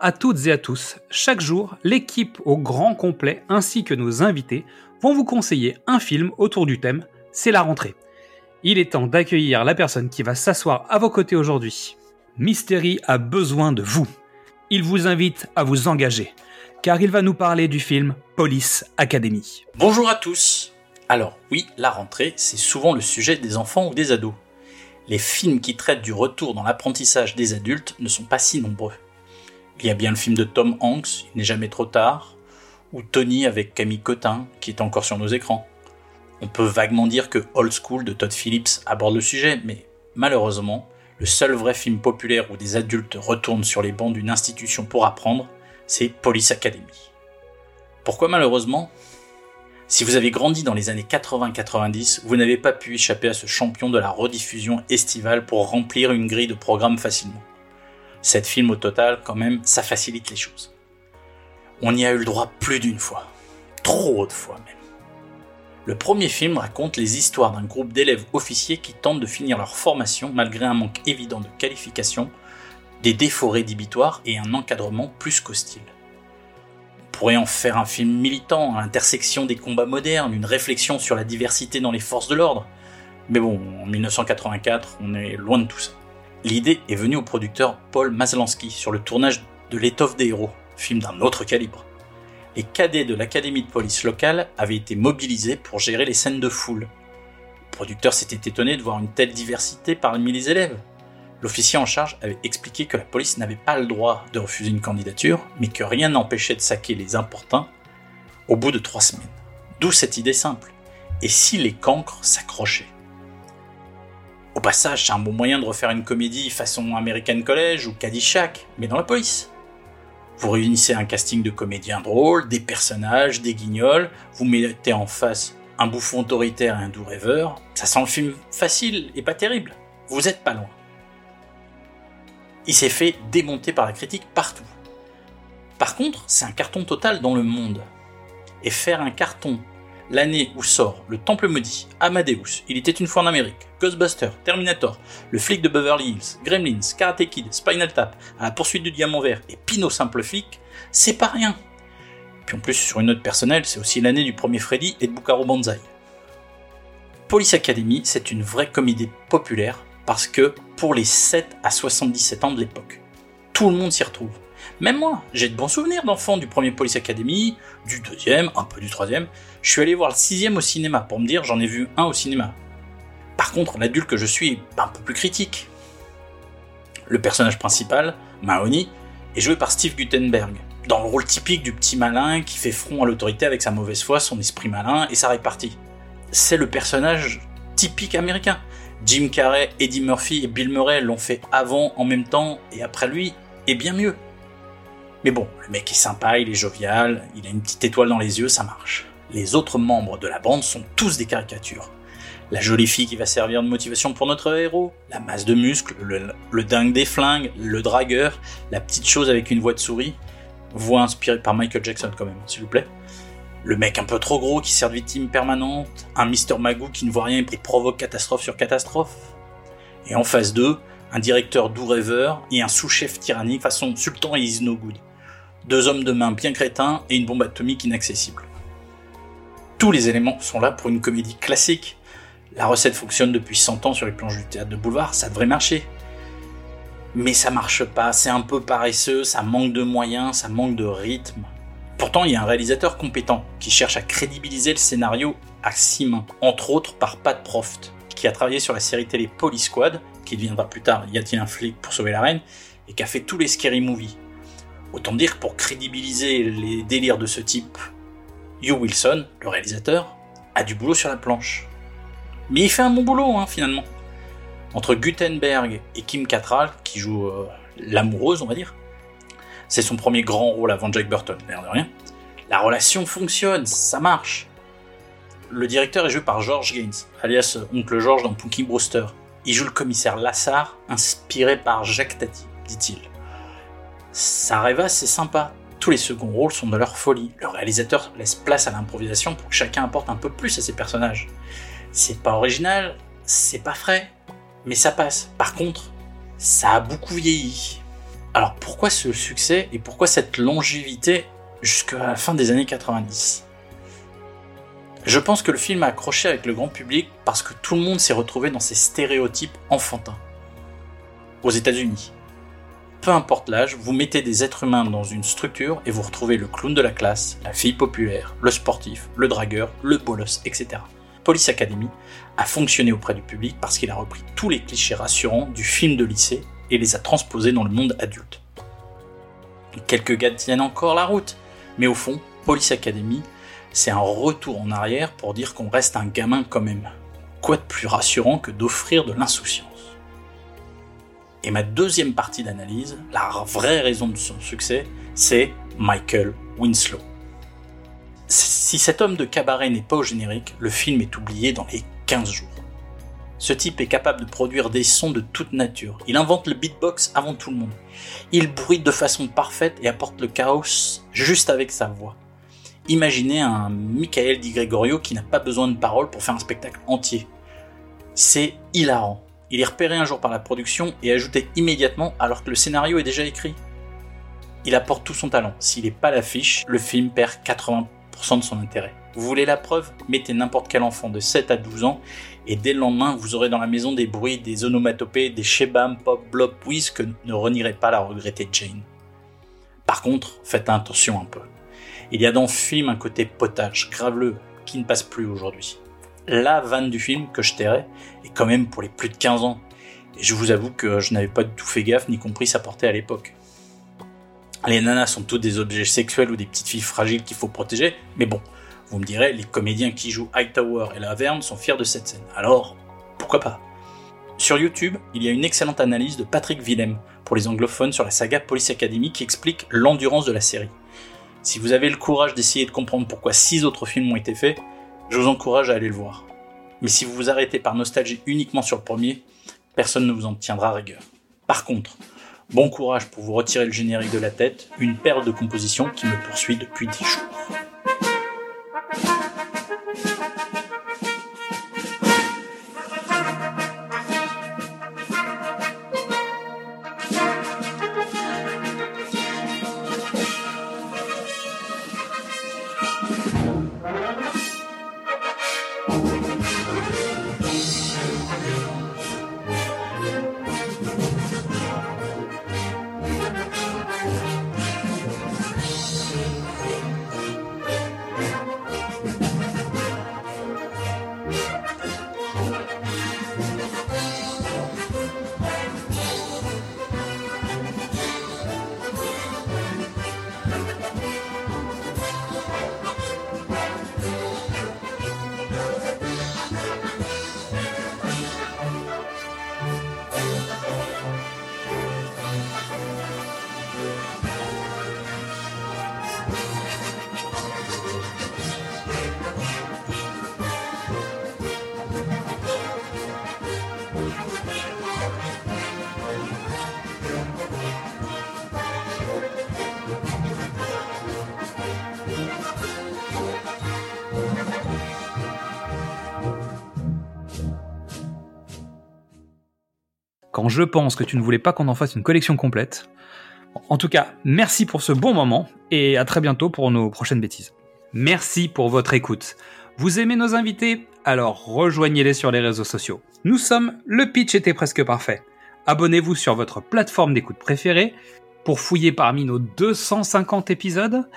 à toutes et à tous. Chaque jour, l'équipe au grand complet ainsi que nos invités vont vous conseiller un film autour du thème C'est la rentrée. Il est temps d'accueillir la personne qui va s'asseoir à vos côtés aujourd'hui. Mystery a besoin de vous. Il vous invite à vous engager, car il va nous parler du film Police Academy. Bonjour à tous. Alors oui, la rentrée, c'est souvent le sujet des enfants ou des ados. Les films qui traitent du retour dans l'apprentissage des adultes ne sont pas si nombreux. Il y a bien le film de Tom Hanks, Il n'est jamais trop tard, ou Tony avec Camille Cotin, qui est encore sur nos écrans. On peut vaguement dire que Old School de Todd Phillips aborde le sujet, mais malheureusement, le seul vrai film populaire où des adultes retournent sur les bancs d'une institution pour apprendre, c'est Police Academy. Pourquoi malheureusement? Si vous avez grandi dans les années 80-90, vous n'avez pas pu échapper à ce champion de la rediffusion estivale pour remplir une grille de programmes facilement. 7 films au total, quand même, ça facilite les choses. On y a eu le droit plus d'une fois. Trop de fois même. Le premier film raconte les histoires d'un groupe d'élèves officiers qui tentent de finir leur formation malgré un manque évident de qualification, des défauts rédhibitoires et un encadrement plus qu'hostile. On pourrait en faire un film militant à l'intersection des combats modernes, une réflexion sur la diversité dans les forces de l'ordre. Mais bon, en 1984, on est loin de tout ça. L'idée est venue au producteur Paul Maslansky sur le tournage de L'étoffe des héros, film d'un autre calibre. Les cadets de l'académie de police locale avaient été mobilisés pour gérer les scènes de foule. Le producteur s'était étonné de voir une telle diversité parmi les élèves. L'officier en charge avait expliqué que la police n'avait pas le droit de refuser une candidature, mais que rien n'empêchait de saquer les importuns au bout de trois semaines. D'où cette idée simple. Et si les cancres s'accrochaient? Au passage, c'est un bon moyen de refaire une comédie façon American College ou Caddyshack, mais dans la police. Vous réunissez un casting de comédiens drôles, des personnages, des guignols, vous mettez en face un bouffon autoritaire et un doux rêveur, ça sent le film facile et pas terrible. Vous êtes pas loin. Il s'est fait démonter par la critique partout. Par contre, c'est un carton total dans le monde. Et faire un carton l'année où sort Le Temple Maudit, Amadeus, Il était une fois en Amérique, Ghostbusters, Terminator, Le flic de Beverly Hills, Gremlins, Karate Kid, Spinal Tap, À la poursuite du diamant vert et Pino simple flic, c'est pas rien. Puis en plus, sur une note personnelle, c'est aussi l'année du premier Freddy et de Bukaro Banzai. Police Academy, c'est une vraie comédie populaire parce que pour les 7 à 77 ans de l'époque, tout le monde s'y retrouve. Même moi, j'ai de bons souvenirs d'enfants du premier Police Academy, du deuxième, un peu du troisième. Je suis allé voir le sixième au cinéma pour me dire j'en ai vu un au cinéma. Par contre, l'adulte que je suis un peu plus critique. Le personnage principal, Mahoney, est joué par Steve Gutenberg, dans le rôle typique du petit malin qui fait front à l'autorité avec sa mauvaise foi, son esprit malin et sa répartie. C'est le personnage typique américain. Jim Carrey, Eddie Murphy et Bill Murray l'ont fait avant, en même temps et après lui, et bien mieux. Mais bon, le mec est sympa, il est jovial, il a une petite étoile dans les yeux, ça marche. Les autres membres de la bande sont tous des caricatures. La jolie fille qui va servir de motivation pour notre héros, la masse de muscles, le, dingue des flingues, le dragueur, la petite chose avec une voix de souris, voix inspirée par Michael Jackson quand même, s'il vous plaît. Le mec un peu trop gros qui sert de victime permanente, un Mr. Magoo qui ne voit rien et provoque catastrophe sur catastrophe. Et en phase 2, un directeur doux rêveur et un sous-chef tyrannique façon Sultan et Is No Good deux hommes de main bien crétins et une bombe atomique inaccessible. Tous les éléments sont là pour une comédie classique. La recette fonctionne depuis 100 ans sur les planches du théâtre de boulevard, ça devrait marcher. Mais ça marche pas, c'est un peu paresseux, ça manque de moyens, ça manque de rythme. Pourtant, il y a un réalisateur compétent qui cherche à crédibiliser le scénario à six mains, entre autres par Pat Proft, qui a travaillé sur la série télé Police Squad, qui deviendra plus tard Y a-t-il un flic pour sauver la reine, et qui a fait tous les scary movies, Autant dire que pour crédibiliser les délires de ce type, Hugh Wilson, le réalisateur, a du boulot sur la planche. Mais il fait un bon boulot, hein, finalement. Entre Gutenberg et Kim Cattrall, qui joue euh, l'amoureuse, on va dire, c'est son premier grand rôle avant Jack Burton, l'air de rien. La relation fonctionne, ça marche. Le directeur est joué par George Gaines, alias Oncle George dans Punky Brewster. Il joue le commissaire Lassard, inspiré par Jacques Tati, dit-il. Ça rêve, c'est sympa. Tous les seconds rôles sont de leur folie. Le réalisateur laisse place à l'improvisation pour que chacun apporte un peu plus à ses personnages. C'est pas original, c'est pas frais, mais ça passe. Par contre, ça a beaucoup vieilli. Alors pourquoi ce succès et pourquoi cette longévité jusqu'à la fin des années 90 Je pense que le film a accroché avec le grand public parce que tout le monde s'est retrouvé dans ces stéréotypes enfantins. Aux États-Unis. Peu importe l'âge, vous mettez des êtres humains dans une structure et vous retrouvez le clown de la classe, la fille populaire, le sportif, le dragueur, le bolos, etc. Police Academy a fonctionné auprès du public parce qu'il a repris tous les clichés rassurants du film de lycée et les a transposés dans le monde adulte. Quelques gars tiennent encore la route, mais au fond, Police Academy, c'est un retour en arrière pour dire qu'on reste un gamin quand même. Quoi de plus rassurant que d'offrir de l'insouciance? Et ma deuxième partie d'analyse, la vraie raison de son succès, c'est Michael Winslow. Si cet homme de cabaret n'est pas au générique, le film est oublié dans les 15 jours. Ce type est capable de produire des sons de toute nature. Il invente le beatbox avant tout le monde. Il bruite de façon parfaite et apporte le chaos juste avec sa voix. Imaginez un Michael Di Gregorio qui n'a pas besoin de paroles pour faire un spectacle entier. C'est hilarant. Il est repéré un jour par la production et ajouté immédiatement alors que le scénario est déjà écrit. Il apporte tout son talent. S'il n'est pas l'affiche, le film perd 80% de son intérêt. Vous voulez la preuve? Mettez n'importe quel enfant de 7 à 12 ans et dès le lendemain, vous aurez dans la maison des bruits, des onomatopées, des shebam, pop, blop, whiz que ne renierait pas la regrettée Jane. Par contre, faites attention un peu. Il y a dans le film un côté potage, graveleux, qui ne passe plus aujourd'hui. La vanne du film que je tairais est quand même pour les plus de 15 ans. Et je vous avoue que je n'avais pas du tout fait gaffe ni compris sa portée à l'époque. Les nanas sont toutes des objets sexuels ou des petites filles fragiles qu'il faut protéger, mais bon, vous me direz, les comédiens qui jouent Hightower et Laverne sont fiers de cette scène. Alors, pourquoi pas? Sur YouTube, il y a une excellente analyse de Patrick Willem pour les anglophones sur la saga Police Academy qui explique l'endurance de la série. Si vous avez le courage d'essayer de comprendre pourquoi six autres films ont été faits, je vous encourage à aller le voir. Mais si vous vous arrêtez par nostalgie uniquement sur le premier, personne ne vous en tiendra rigueur. Par contre, bon courage pour vous retirer le générique de la tête, une perle de composition qui me poursuit depuis 10 jours. Je pense que tu ne voulais pas qu'on en fasse une collection complète. En tout cas, merci pour ce bon moment et à très bientôt pour nos prochaines bêtises. Merci pour votre écoute. Vous aimez nos invités? Alors rejoignez-les sur les réseaux sociaux. Nous sommes Le Pitch était presque parfait. Abonnez-vous sur votre plateforme d'écoute préférée pour fouiller parmi nos 250 épisodes.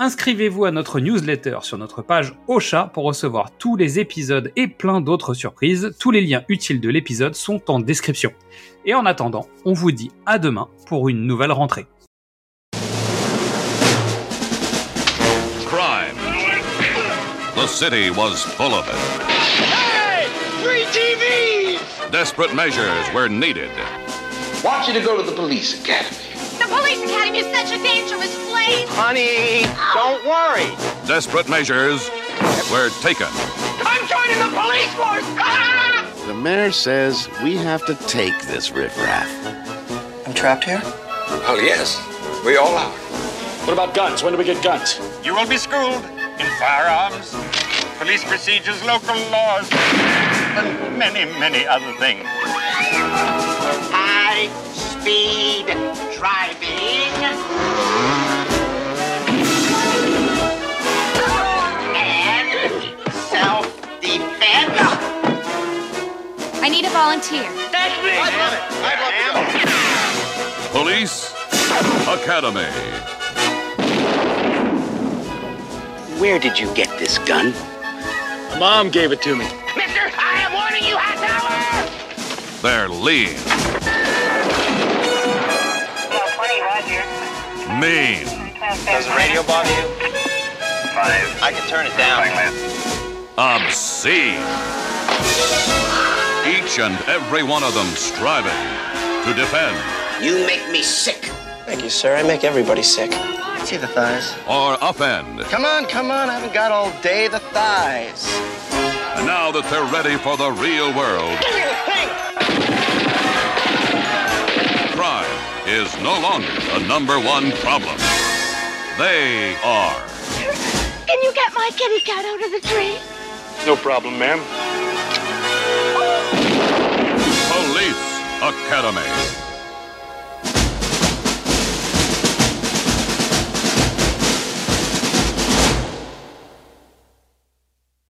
Inscrivez-vous à notre newsletter sur notre page Ocha pour recevoir tous les épisodes et plein d'autres surprises. Tous les liens utiles de l'épisode sont en description. Et en attendant, on vous dit à demain pour une nouvelle rentrée. Crime. The city was full of it. Hey! Three Desperate measures were needed. Want you to go to the police academy. The police academy is such a dangerous place. Honey, don't worry. Desperate measures were taken. I'm joining the police force. Ah! The mayor says we have to take this riffraff. I'm trapped here? Oh, yes. We all are. What about guns? When do we get guns? You will be schooled in firearms, police procedures, local laws, and many, many other things. High speed driving. And self defense. I need a volunteer. That's me. I love it. I love it. Police Academy. Where did you get this gun? My mom gave it to me. Mister, I am warning you, hot tower! They're lean, mean, Does the radio bother you? Five. I can turn it down. obscene. Each and every one of them striving to defend You make me sick. Thank you, sir. I make everybody sick. See the thighs? or upend. Come on, come on. I haven't got all day. The thighs. And now that they're ready for the real world, crime is no longer the number one problem. They are. Can you get my kitty cat out of the tree? No problem, ma'am. Police Academy.